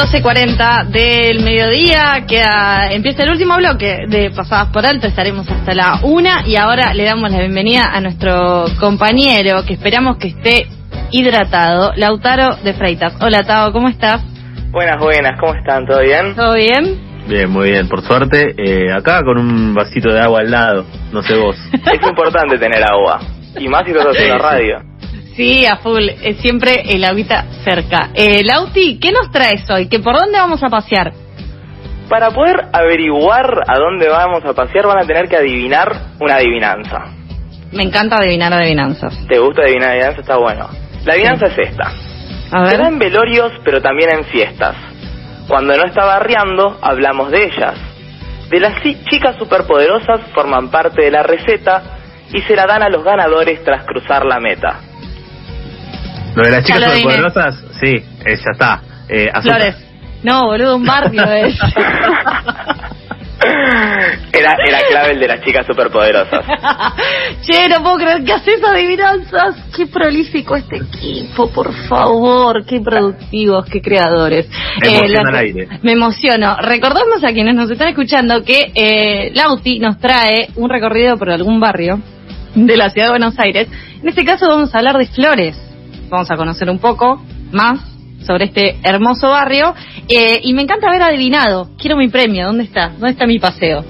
12.40 del mediodía, que empieza el último bloque de Pasadas por Alto, estaremos hasta la una y ahora le damos la bienvenida a nuestro compañero que esperamos que esté hidratado, Lautaro de Freitas. Hola Tao, ¿cómo estás? Buenas, buenas, ¿cómo están? ¿Todo bien? ¿Todo bien? Bien, muy bien, por suerte. Eh, acá con un vasito de agua al lado, no sé vos. es importante tener agua, y más si estás haciendo radio. Sí, a full. Es siempre el agüita cerca. Eh, Lauti, ¿qué nos traes hoy? ¿Que ¿Por dónde vamos a pasear? Para poder averiguar a dónde vamos a pasear van a tener que adivinar una adivinanza. Me encanta adivinar adivinanzas. ¿Te gusta adivinar adivinanzas? Está bueno. La adivinanza es esta. A ver. Se da en velorios, pero también en fiestas. Cuando no está barriando, hablamos de ellas. De las chicas superpoderosas forman parte de la receta y se la dan a los ganadores tras cruzar la meta. Lo de las chicas superpoderosas, sí, eh, ya está. Eh, Flores. No, boludo, un barrio es. Era, era clave el de las chicas superpoderosas. che, no puedo creer que haces adivinanzas. Qué prolífico este equipo, por favor. Qué productivos, qué creadores. Me, eh, aire. me emociono. Recordamos a quienes nos están escuchando que eh, Lauti nos trae un recorrido por algún barrio de la ciudad de Buenos Aires. En este caso vamos a hablar de flores vamos a conocer un poco más sobre este hermoso barrio. Eh, y me encanta haber adivinado. Quiero mi premio. ¿Dónde está? ¿Dónde está mi paseo?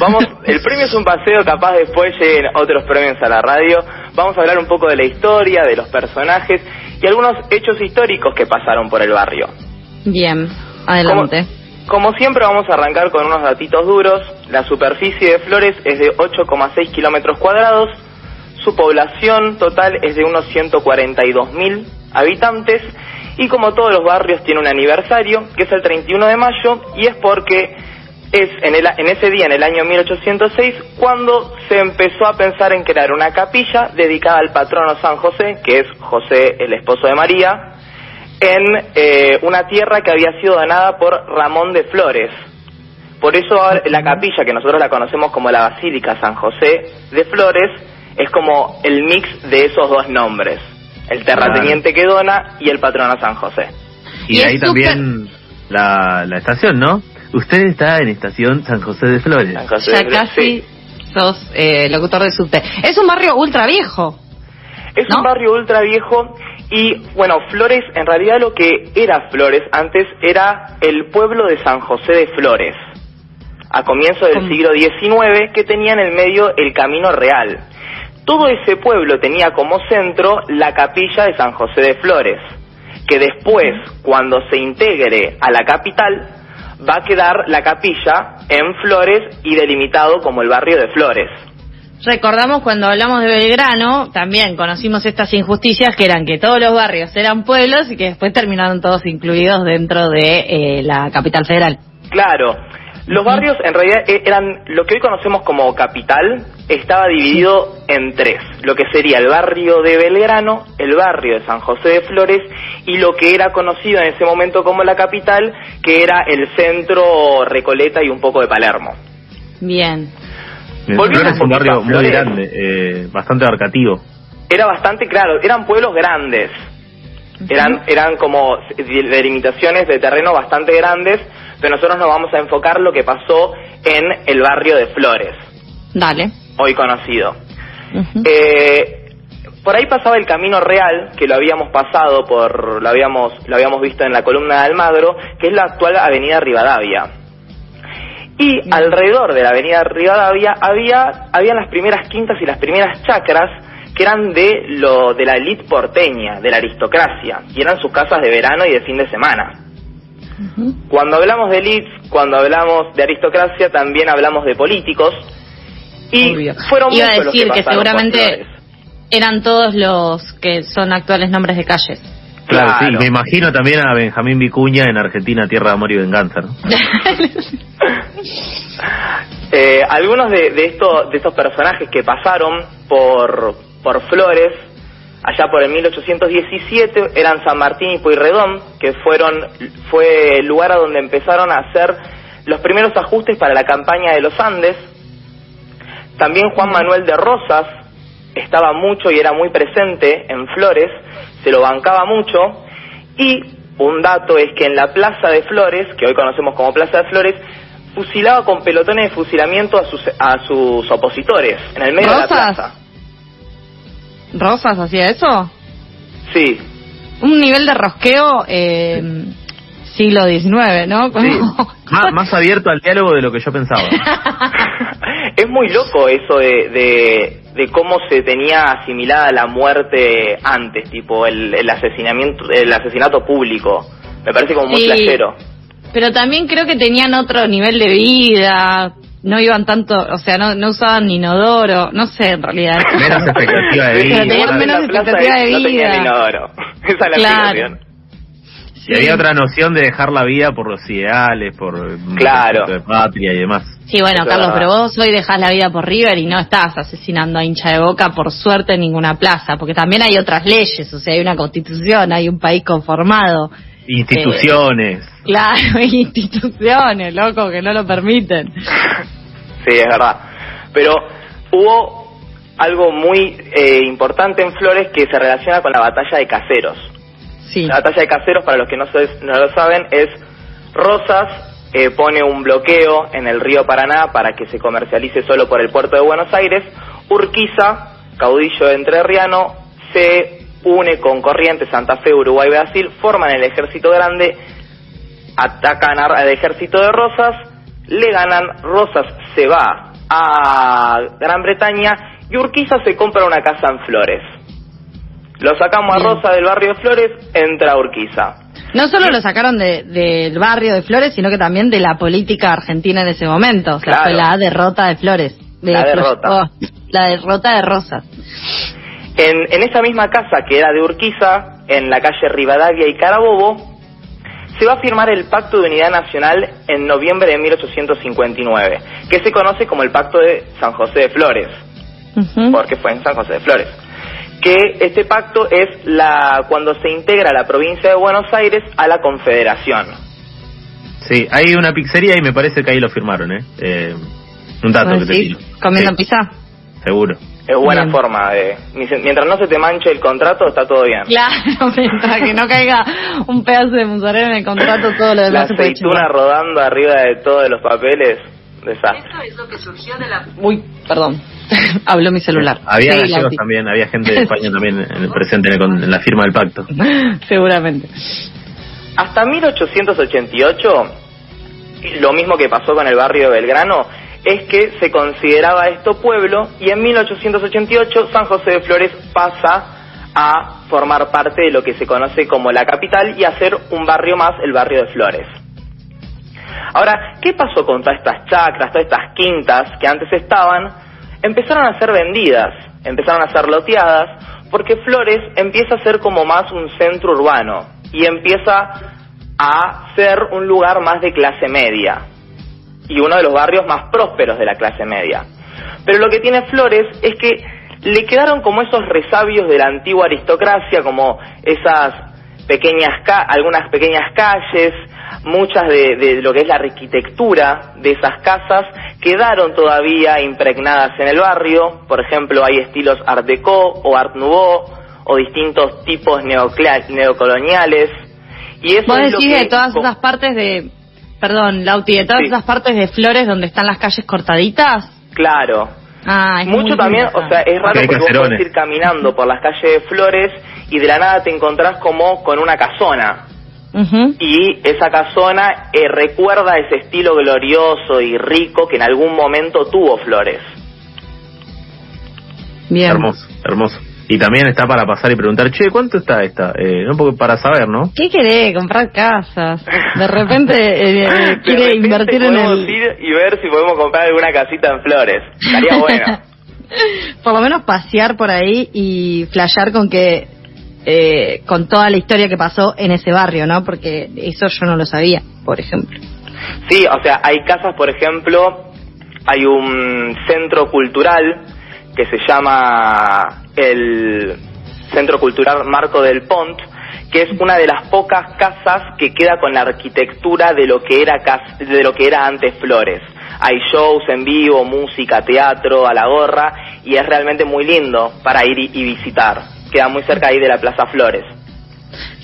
vamos, el premio es un paseo, capaz después lleguen otros premios a la radio. Vamos a hablar un poco de la historia, de los personajes y algunos hechos históricos que pasaron por el barrio. Bien, adelante. Como, como siempre vamos a arrancar con unos datitos duros. La superficie de Flores es de 8,6 kilómetros cuadrados su población total es de unos 142.000 habitantes y como todos los barrios tiene un aniversario, que es el 31 de mayo, y es porque es en, el, en ese día, en el año 1806, cuando se empezó a pensar en crear una capilla dedicada al patrono San José, que es José el esposo de María, en eh, una tierra que había sido donada por Ramón de Flores. Por eso la capilla, que nosotros la conocemos como la Basílica San José de Flores, es como el mix de esos dos nombres, el terrateniente que dona y el patrono San José. Y, ahí también la, la estación, ¿no? Usted está en estación San José de Flores. ya casi sos eh, locutor de subte. Es un barrio ultra viejo. Es un barrio ultra viejo y bueno, Flores, en realidad lo que era Flores antes era el pueblo de San José de Flores, a comienzo del siglo XIX, que tenía en el medio el Camino Real todo ese pueblo tenía como centro la capilla de San José de Flores, que después, cuando se integre a la capital, va a quedar la capilla en Flores y delimitado como el barrio de Flores. Recordamos cuando hablamos de Belgrano, también conocimos estas injusticias que eran que todos los barrios eran pueblos y que después terminaron todos incluidos dentro de eh, la capital federal. Claro, los barrios en realidad e-, eran lo que hoy conocemos como capital, estaba dividido en tres, lo que sería el barrio de Belgrano, el barrio de San José de Flores y lo que era conocido en ese momento como la capital, que era el centro Recoleta y un poco de Palermo. Bien. Flores es un barrio muy grande, eh, bastante abarcativo. Era bastante claro, eran pueblos grandes, eran, eran como delimitaciones de terreno bastante grandes, pero nosotros nos vamos a enfocar lo que pasó en el barrio de Flores. Dale. Hoy conocido. eh, por ahí pasaba el Camino Real, que lo habíamos pasado por, lo habíamos, lo habíamos visto en la columna de Almagro, que es la actual Avenida Rivadavia. Y alrededor de la Avenida Rivadavia había, había las primeras quintas y las primeras chacras que eran de lo de la élite porteña, de la aristocracia, y eran sus casas de verano y de fin de semana. Cuando hablamos de elites, cuando hablamos de aristocracia, también hablamos de políticos. Y fueron Iba a decir que, seguramente eran todos los que son actuales nombres de calles. Claro, sí, me imagino también a Benjamín Vicuña en Argentina, Tierra de Amor y Venganza. eh, algunos de, de, estos, de estos personajes que pasaron por, por Flores allá por el 1817 eran San Martín y Pueyrredón, que fueron fue el lugar a donde empezaron a hacer los primeros ajustes para la campaña de los Andes. También Juan Manuel de Rosas estaba mucho y era muy presente en Flores, se lo bancaba mucho y un dato es que en la Plaza de Flores, que hoy conocemos como Plaza de Flores, fusilaba con pelotones de fusilamiento a sus, a sus opositores en el medio de la ¿Rosas? plaza. ¿Rosas hacía eso? Sí, Un nivel de rosqueo eh, siglo XIX, ¿no? Como- Sí. Má- más abierto al diálogo de lo que yo pensaba. es muy loco eso de, de, de cómo se tenía asimilada la muerte antes, tipo el, el asesinamiento, el asesinato público. Me parece como muy Sí. flashero. Pero también creo que tenían otro nivel de vida, no iban tanto, o sea, no, no usaban inodoro, no sé en realidad. Menos expectativa de Pero vida. tenían menos expectativa de No tenían vida. inodoro. Esa es la Claro. Y había otra noción de dejar la vida por los ideales, por Claro. de patria y demás. Sí, bueno, Eso Carlos, pero vos hoy dejás la vida por River y no estás asesinando a hincha de boca por suerte en ninguna plaza, porque también hay otras leyes, o sea, hay una constitución, hay un país conformado. Instituciones. Claro, hay instituciones, loco, que no lo permiten. Sí, es verdad. Pero hubo algo muy eh, importante en Flores que se relaciona con la batalla de Caseros. Sí. La batalla de Caseros, para los que no, no lo saben, es Rosas eh, pone un bloqueo en el río Paraná para que se comercialice solo por el puerto de Buenos Aires. Urquiza, caudillo entrerriano, se une con Corrientes, Santa Fe, Uruguay, Brasil, forman el ejército grande, atacan al ejército de Rosas, le ganan, Rosas se va a Gran Bretaña y Urquiza se compra una casa en Flores. Lo sacamos a. Rosa del barrio de Flores, entra a Urquiza. No solo lo sacaron de- del barrio de Flores, sino que también de la política argentina en ese momento. O sea, Claro. fue la derrota de Flores. De La Flores- derrota. oh, la derrota de Rosas. En, en esa misma casa que era de Urquiza, en la calle Rivadavia y Carabobo, se va a firmar el Pacto de Unidad Nacional en noviembre de 1859, que se conoce como el Pacto de San José de Flores, porque fue en San José de Flores. Que este pacto es la cuando se integra la provincia de Buenos Aires a la Confederación. Sí, hay una pizzería y me parece que ahí lo firmaron, ¿eh? Eh, un dato ¿Vos que te tiro. ¿Comiendo Sí, pizza? Seguro. Es buena Bien. forma de... Mientras no se te manche el contrato, está todo bien. Claro, mientras que no caiga un pedazo de mozzarella en el contrato, todo lo La demás puede aceituna rodando arriba de todos los papeles, desastre. Uy, perdón. Habló mi celular. Había Sí, gallegos también, había gente de España también en el presente en, el- con- en la firma del pacto. Seguramente. Hasta 1888, lo mismo que pasó con el barrio de Belgrano, es que se consideraba esto pueblo y en 1888 San José de Flores pasa a formar parte de lo que se conoce como la capital y a ser un barrio más, el barrio de Flores. Ahora, ¿qué pasó con todas estas chacras, todas estas quintas que antes estaban? Empezaron a ser vendidas, empezaron a ser loteadas, porque Flores empieza a ser como más un centro urbano y empieza a ser un lugar más de clase media y uno de los barrios más prósperos de la clase media. Pero lo que tiene Flores es que le quedaron como esos resabios de la antigua aristocracia, como esas pequeñas ca algunas pequeñas calles, muchas de, de lo que es la arquitectura de esas casas quedaron todavía impregnadas en el barrio. Por ejemplo, hay estilos Art Deco o Art Nouveau o distintos tipos neocla- neocoloniales. Y eso Vos es lo decís que- de todas esas partes de... Perdón, Lauti, de todas Sí. esas partes de Flores donde están las calles cortaditas. Claro, Ah, es Mucho muy también, o sea, es raro Porque vos podés ir caminando por las calles de Flores y de la nada te encontrás como con una casona. Y esa casona eh, recuerda ese estilo glorioso y rico que en algún momento tuvo Flores. Bien. Hermoso, hermoso. Y también está para pasar y preguntar, che, ¿cuánto está esta? Eh, no, porque para saber, ¿no? ¿Qué querés? Comprar casas. De repente eh, eh, De quiere repente invertir en el... ir y ver si podemos comprar alguna casita en Flores. Estaría bueno. Por lo menos pasear por ahí y flashear con que... eh, con toda la historia que pasó en ese barrio, ¿no? Porque eso yo no lo sabía, por ejemplo. Sí, o sea, hay casas, por ejemplo, hay un centro cultural que se llama el Centro Cultural Marco del Pont, que es una de las pocas casas que queda con la arquitectura de lo que era de lo que era antes Flores. Hay shows en vivo, música, teatro, a la gorra, y es realmente muy lindo para ir y visitar. Queda muy cerca ahí de la Plaza Flores.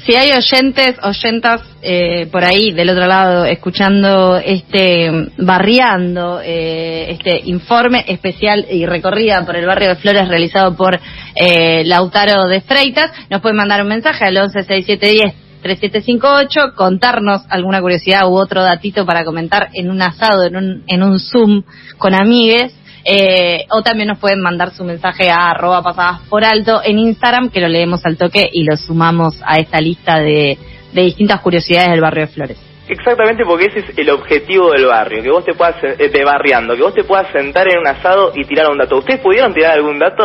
Si hay oyentes, oyentas eh, por ahí del otro lado escuchando este barriando este este informe especial y recorrida por el barrio de Flores realizado por eh, Lautaro de Freitas, nos pueden mandar un mensaje al 11 6710 3758, contarnos alguna curiosidad u otro datito para comentar en un asado, en un, en un Zoom con amigues. Eh, o también nos pueden mandar su mensaje a arroba pasadas por alto en Instagram, que lo leemos al toque y lo sumamos a esta lista de, de distintas curiosidades del barrio de Flores. Exactamente porque ese es el objetivo del barrio, que vos te puedas, eh, de barriando, que vos te puedas sentar en un asado y tirar un dato. ¿Ustedes pudieron tirar algún dato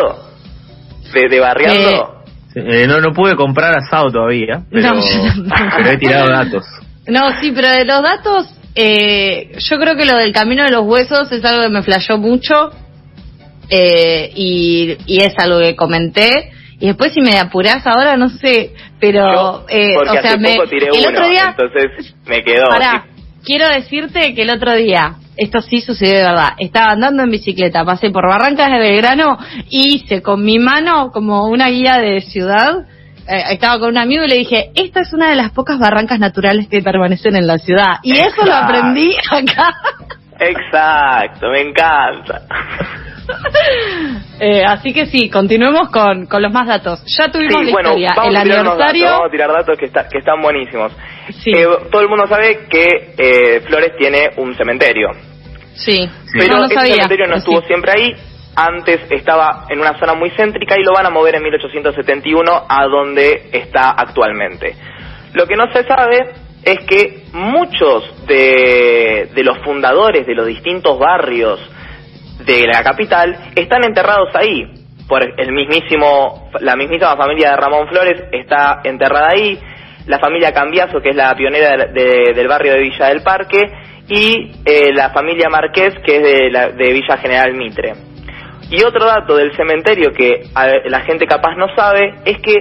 de, de barriando? Eh, no, no pude comprar asado todavía, pero, No, yo tampoco. pero he tirado datos. No, sí, pero de los datos, eh, yo creo que lo del camino de los huesos es algo que me flashó mucho eh, y, y es algo que comenté. Y después si me apurás ahora, no sé, pero... Yo, eh, porque o sea, hace me, poco tiré el uno, otro día... entonces me quedó. Pará, quiero decirte que el otro día, esto sí sucedió de verdad, estaba andando en bicicleta, pasé por Barrancas de Belgrano y hice con mi mano como una guía de ciudad. Eh, estaba con un amigo y le dije, esta es una de las pocas barrancas naturales que permanecen en la ciudad. Y eso lo aprendí acá. Exacto, me encanta. Eh, así que sí, continuemos con, con los más datos. Ya tuvimos Sí, la bueno, historia, vamos el a tirar aniversario. datos, vamos a tirar datos que, está- que están buenísimos. Sí. Eh, todo el mundo sabe que eh, Flores tiene un cementerio. Sí, Pero no lo ese sabía. cementerio no estuvo sí. siempre ahí. Antes estaba en una zona muy céntrica y lo van a mover en 1871 a donde está actualmente. Lo que no se sabe es que muchos de, los fundadores de los distintos barrios de la capital están enterrados ahí. Por el mismísimo, la mismísima familia de Ramón Flores está enterrada ahí, la familia Cambiaso, que es la pionera de- del barrio de Villa del Parque, y eh, la familia Marqués, que es de, la- de Villa General Mitre. Y otro dato del cementerio que a- la gente capaz no sabe es que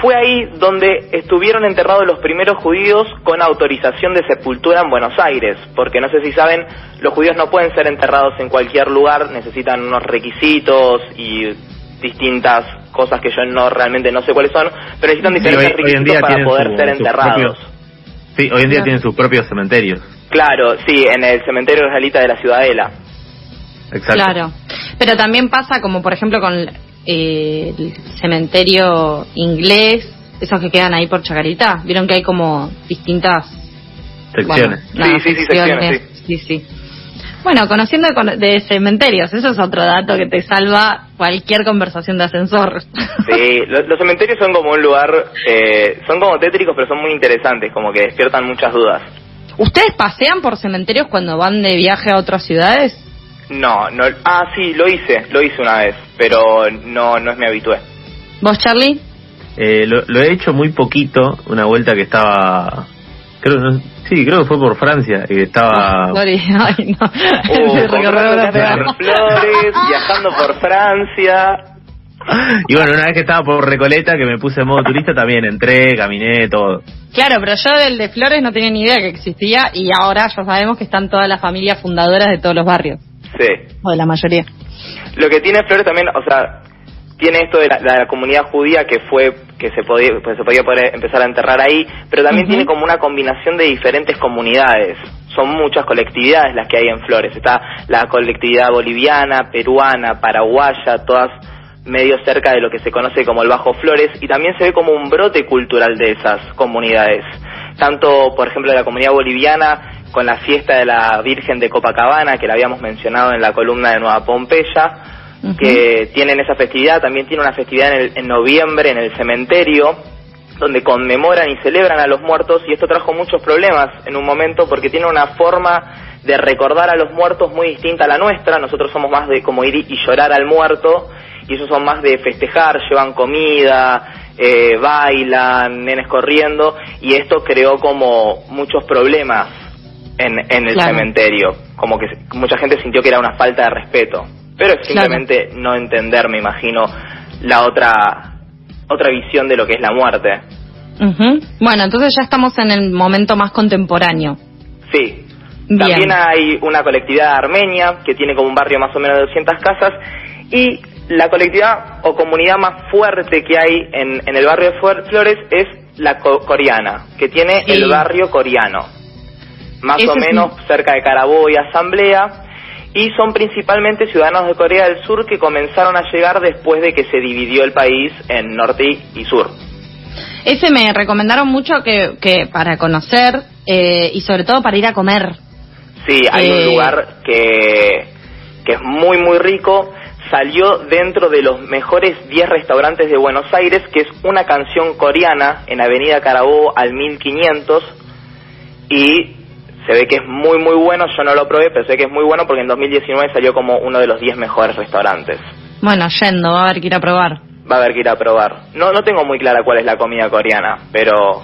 fue ahí donde estuvieron enterrados los primeros judíos con autorización de sepultura en Buenos Aires, porque no sé si saben, los judíos no pueden ser enterrados en cualquier lugar, necesitan unos requisitos y distintas cosas que yo no realmente no sé cuáles son, pero necesitan diferentes hoy- hoy en requisitos día para tienen poder su- ser sus enterrados. propios- Sí, hoy en día tienen sus propios cementerios. Claro, sí, en el cementerio israelita de la Ciudadela. Exacto. Claro. Pero también pasa como, por ejemplo, con eh, el cementerio inglés, esos que quedan ahí por Chacarita. Vieron que hay como distintas Secciones. Bueno, nada, Sí, sí, sí, secciones, sí, sí. Bueno, conociendo de, cementerios, eso es otro dato que te salva cualquier conversación de ascensor. Sí, lo- los cementerios son como un lugar, eh, son como tétricos, pero son muy interesantes, como que despiertan muchas dudas. ¿Ustedes pasean por cementerios cuando van de viaje a otras ciudades? No, no, ah, sí, lo hice, lo hice una vez, pero no, no es mi habitué. ¿Vos, Charlie? Eh, lo, lo he hecho muy poquito, una vuelta que estaba... Creo, no- sí, creo que fue por Francia, y estaba... Sorry, ay, no. Uh, flores, viajando por Francia. Y bueno, una vez que estaba por Recoleta, que me puse en modo turista, también entré, caminé, todo. Claro, pero yo del de Flores no tenía ni idea que existía y ahora ya sabemos que están todas las familias fundadoras de todos los barrios, Sí. o de la mayoría. Lo que tiene Flores también, o sea, tiene esto de la, la comunidad judía que fue que se podía pues se podía poder empezar a enterrar ahí, pero también tiene como una combinación de diferentes comunidades. Son muchas colectividades las que hay en Flores. Está la colectividad boliviana, peruana, paraguaya, todas medio cerca de lo que se conoce como el Bajo Flores y también se ve como un brote cultural de esas comunidades. Tanto, por ejemplo, la comunidad boliviana con la fiesta de la Virgen de Copacabana, que la habíamos mencionado en la columna de Nueva Pompeya, que tienen esa festividad, también tiene una festividad en, el- en noviembre en el cementerio, donde conmemoran y celebran a los muertos, y esto trajo muchos problemas en un momento porque tiene una forma de recordar a los muertos muy distinta a la nuestra, nosotros somos más de como ir y llorar al muerto, y ellos son más de festejar, llevan comida, eh, bailan, nenes corriendo, y esto creó como muchos problemas en, en el Claro. cementerio, como que mucha gente sintió que era una falta de respeto, pero es Claro. simplemente no entender, me imagino, la otra otra visión de lo que es la muerte. Bueno, entonces ya estamos en el momento más contemporáneo. Sí. Bien. También hay una colectividad armenia que tiene como un barrio más o menos de 200 casas y La colectividad o comunidad más fuerte que hay en, en el barrio de Flores es la coreana, que tiene el barrio coreano, más o menos cerca de Carabobo y Asamblea, y son principalmente ciudadanos de Corea del Sur que comenzaron a llegar después de que se dividió el país en norte y sur. Ese me recomendaron mucho que, que para conocer eh, y sobre todo para ir a comer. Sí, hay un eh, lugar que, que es muy, muy rico. Salió dentro de los mejores 10 restaurantes de Buenos Aires, que es una canción coreana en Avenida Carabobo al 1500. Y se ve que es muy, muy bueno. Yo no lo probé, pero sé que es muy bueno porque en 2019 salió como uno de los 10 mejores restaurantes. Bueno, yendo, va a haber que ir a probar. Va a haber que ir a probar. No, no tengo muy clara cuál es la comida coreana, pero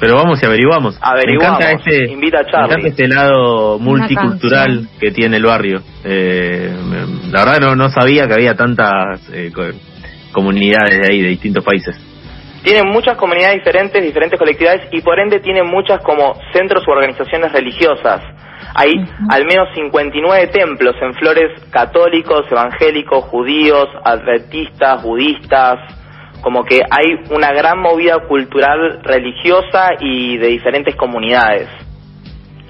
pero vamos y averiguamos. Averiguamos. Me encanta este, Invita a Charlie. Me encanta este lado multicultural que tiene el barrio. Eh, la verdad no, no sabía que había tantas eh, comunidades de ahí, de distintos países. Tiene muchas comunidades diferentes, diferentes colectividades y por ende tiene muchas como centros u organizaciones religiosas. Hay al menos 59 templos en Flores católicos, evangélicos, judíos, adventistas, budistas, como que hay una gran movida cultural religiosa y de diferentes comunidades.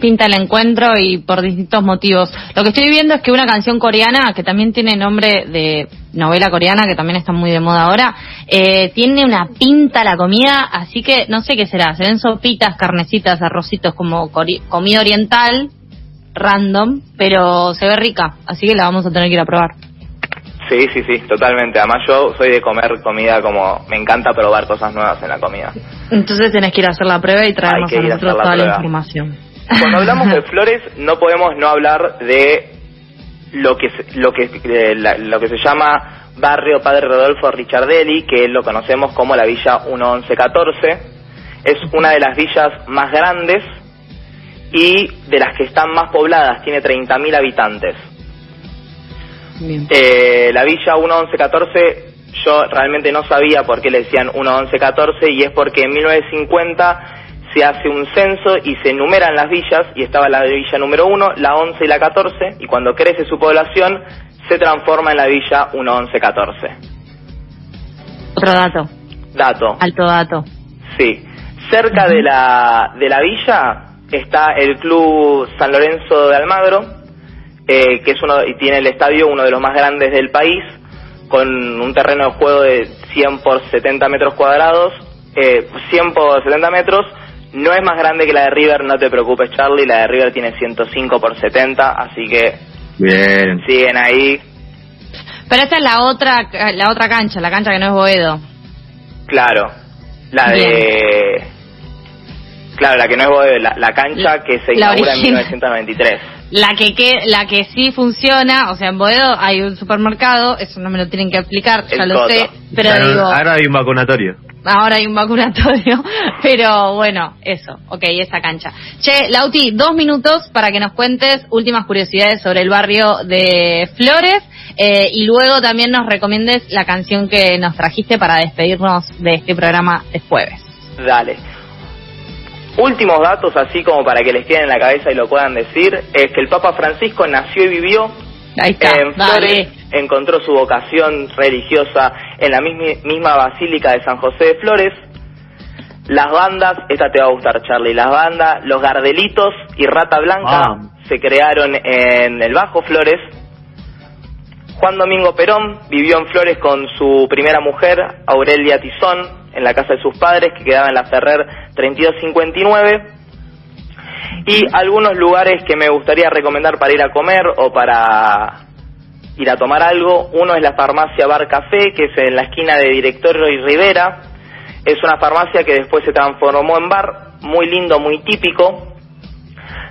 Pinta el encuentro y por distintos motivos. Lo que estoy viendo es que una canción coreana, que también tiene nombre de novela coreana, que también está muy de moda ahora, eh, tiene una pinta la comida, así que no sé qué será. Se ven sopitas, carnecitas, arrocitos como comida oriental, random, pero se ve rica, así que la vamos a tener que ir a probar. Sí, sí, sí, totalmente. Además yo soy de comer comida como... Me encanta probar cosas nuevas en la comida. Entonces tenés que ir a hacer la prueba y traernos a nosotros toda la información. Cuando hablamos de flores no podemos no hablar de lo que lo que lo que se llama Barrio Padre Rodolfo Ricciardelli, que lo conocemos como la Villa 1114. Es una de las villas más grandes y de las que están más pobladas, tiene 30.000 habitantes. Eh, la villa 1114 yo realmente no sabía por qué le decían 1114 y es porque en 1950 se hace un censo y se enumeran las villas y estaba la villa número 1, la 11 y la 14 y cuando crece su población se transforma en la villa 1114. Otro dato. Dato. Alto dato. Sí. Cerca de la de la villa está el Club San Lorenzo de Almagro, eh, que es uno y tiene el estadio uno de los más grandes del país, con un terreno de juego de 100 por 70 metros cuadrados, eh, 100 por 70 metros. No es más grande que la de River, no te preocupes Charlie, la de River tiene 105 por 70, así que Bien. siguen ahí. Pero esta es la otra, la otra cancha, la cancha que no es Boedo. Claro, la de... Claro, la que no es Boedo, la, cancha que se inaugura en 1993. La que, que, la que sí funciona, o sea, en Boedo hay un supermercado, eso no me lo tienen que explicar, ya lo sé, pero digo... Ahora hay un vacunatorio. Ahora hay un vacunatorio, pero bueno, eso, ok, esa cancha. Che, Lauti, dos minutos para que nos cuentes últimas curiosidades sobre el barrio de Flores eh, y luego también nos recomiendes la canción que nos trajiste para despedirnos de este programa de jueves. Dale. Últimos datos, así como para que les queden en la cabeza y lo puedan decir, es que el Papa Francisco nació y vivió en Flores, encontró su vocación religiosa en la misma, Basílica de San José de Flores. Las bandas, esta te va a gustar Charlie, las bandas, los Gardelitos y Rata Blanca ah. se crearon en el Bajo Flores. Juan Domingo Perón vivió en Flores con su primera mujer, Aurelia Tizón, en la casa de sus padres, que quedaba en la Ferrer 3259. Y algunos lugares que me gustaría recomendar para ir a comer o para ir a tomar algo. Uno es la farmacia Bar Café, que es en la esquina de Directorio y Rivera. Es una farmacia que después se transformó en bar, muy lindo, muy típico.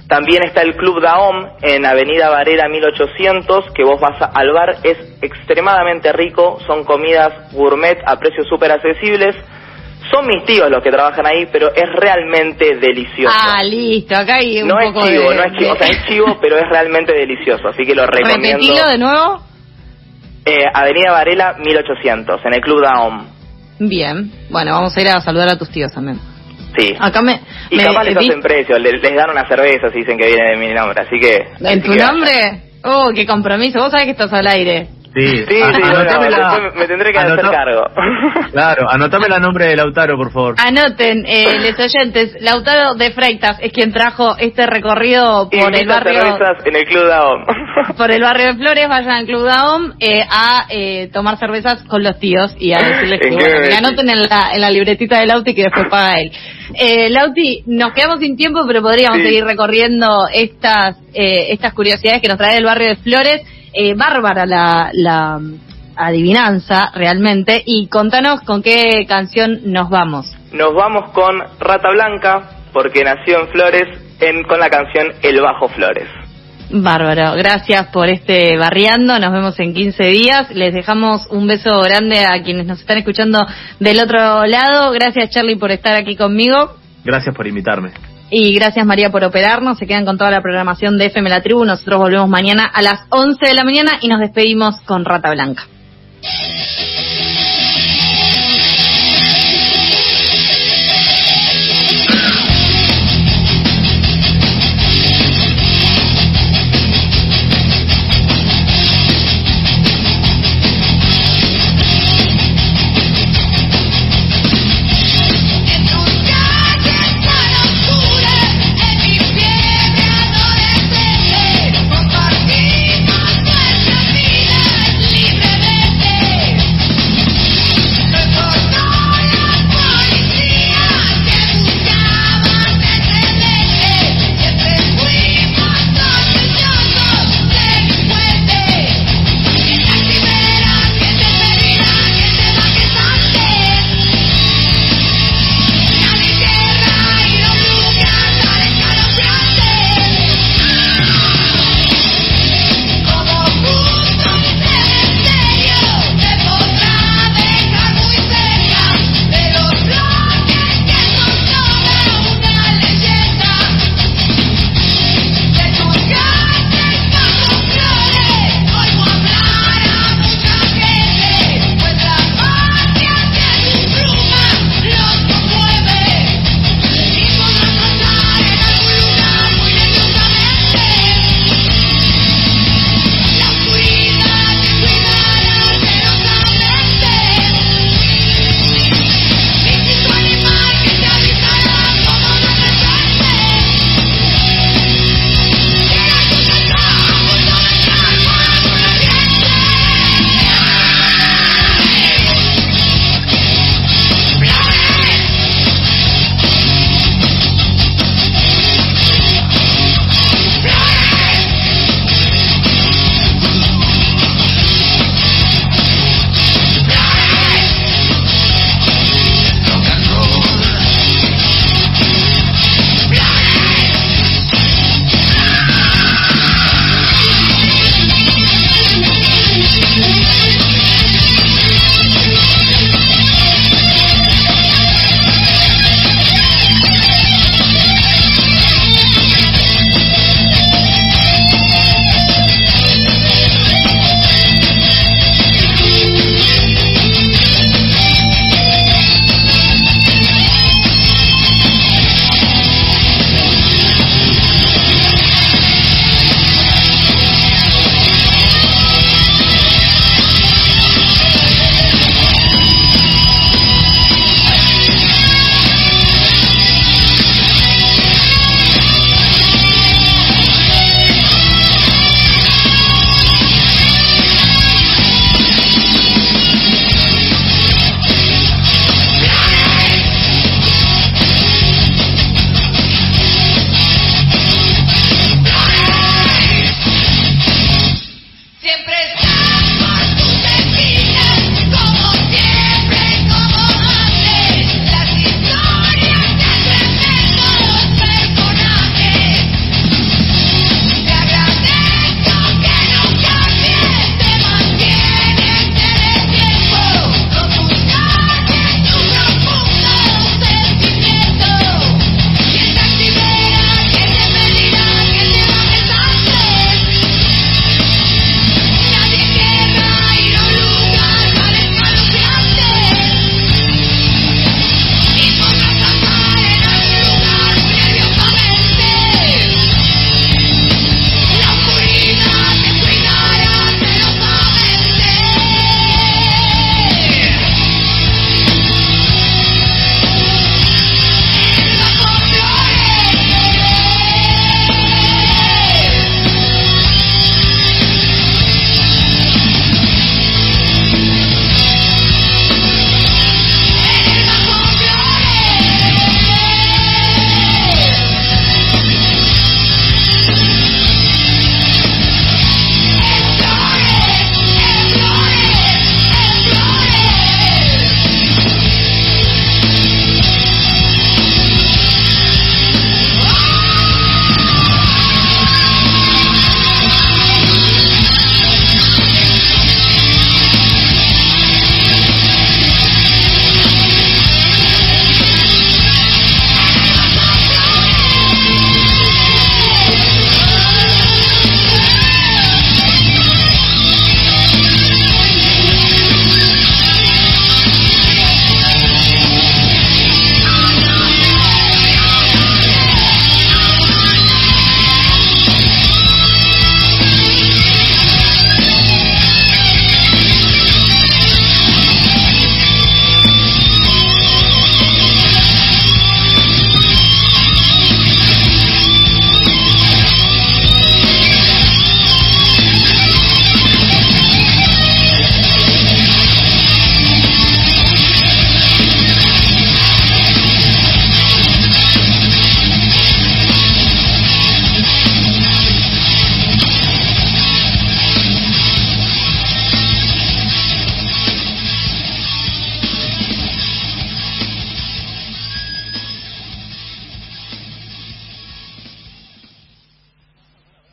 También está el Club Daom en Avenida Varela 1800, que vos vas al bar, es extremadamente rico, son comidas gourmet a precios súper accesibles. Son mis tíos los que trabajan ahí, pero es realmente delicioso. Ah, listo, acá hay un no es chivo, no es chivo, o sea, es chivo, pero es realmente delicioso, así que lo recomiendo. ¿Repetilo de nuevo? Eh, Avenida Varela 1800, en el Club Daom. Bien, bueno, vamos a ir a saludar a tus tíos también. Sí. Acá me, y capaz les hacen precio, les, dan una cerveza si dicen que viene de mi nombre, así que... ¿En tu nombre? Oh, qué compromiso, vos sabés que estás al aire. Sí, sí, sí, bueno, me tendré que hacer cargo. Claro, anotame la nombre de Lautaro, por favor. Anoten, eh, les oyentes, Lautaro de Freitas es quien trajo este recorrido Y por el barrio cervezas en el Club Daom. por el barrio de Flores, vayan al Club Daom eh, a eh, tomar cervezas con los tíos y a decirles que, anoten en la, en la libretita de Lauti que después paga él. Eh, Lauti, nos quedamos sin tiempo, pero podríamos Sí. seguir recorriendo estas eh, estas curiosidades que nos trae el barrio de Flores. Eh, bárbara la, la adivinanza, realmente. Y contanos con qué canción nos vamos. Nos vamos con Rata Blanca, porque nació en Flores en, con la canción El Bajo Flores. Bárbaro, gracias por este barriando, nos vemos en 15 días, les dejamos un beso grande a quienes nos están escuchando del otro lado, gracias Charlie por estar aquí conmigo Gracias por invitarme. Y gracias María por operarnos, se quedan con toda la programación de FM La Tribu, nosotros volvemos mañana a las 11 de la mañana y nos despedimos con Rata Blanca.